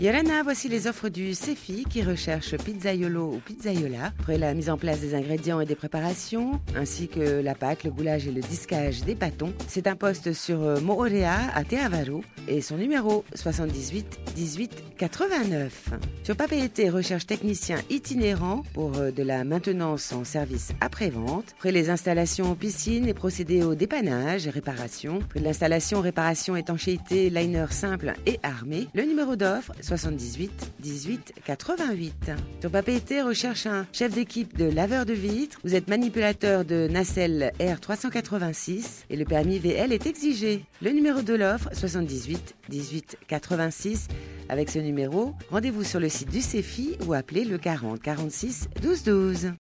Yolana, voici les offres du CEFI qui recherche pizzaiolo ou pizzaiola pour la mise en place des ingrédients et des préparations, ainsi que la pâte, le boulage et le disquage des pâtons. C'est un poste sur euh, Moorea à Teavaro et son numéro 78 18 89. Sur Papeete, recherche technicien itinérant pour euh, de la maintenance en service après-vente, après les installations piscines et procéder au dépannage et réparation, après l'installation, réparation, étanchéité, liner simple et armé. Le numéro d'offre 78 18 88. Sur Papeete, recherche un chef d'équipe de laveur de vitres. Vous êtes manipulateur de nacelle R386 et le permis VL est exigé. Le numéro de l'offre 78 18 86. Avec ce numéro, rendez-vous sur le site du CEFI ou appelez le 40 46 12 12.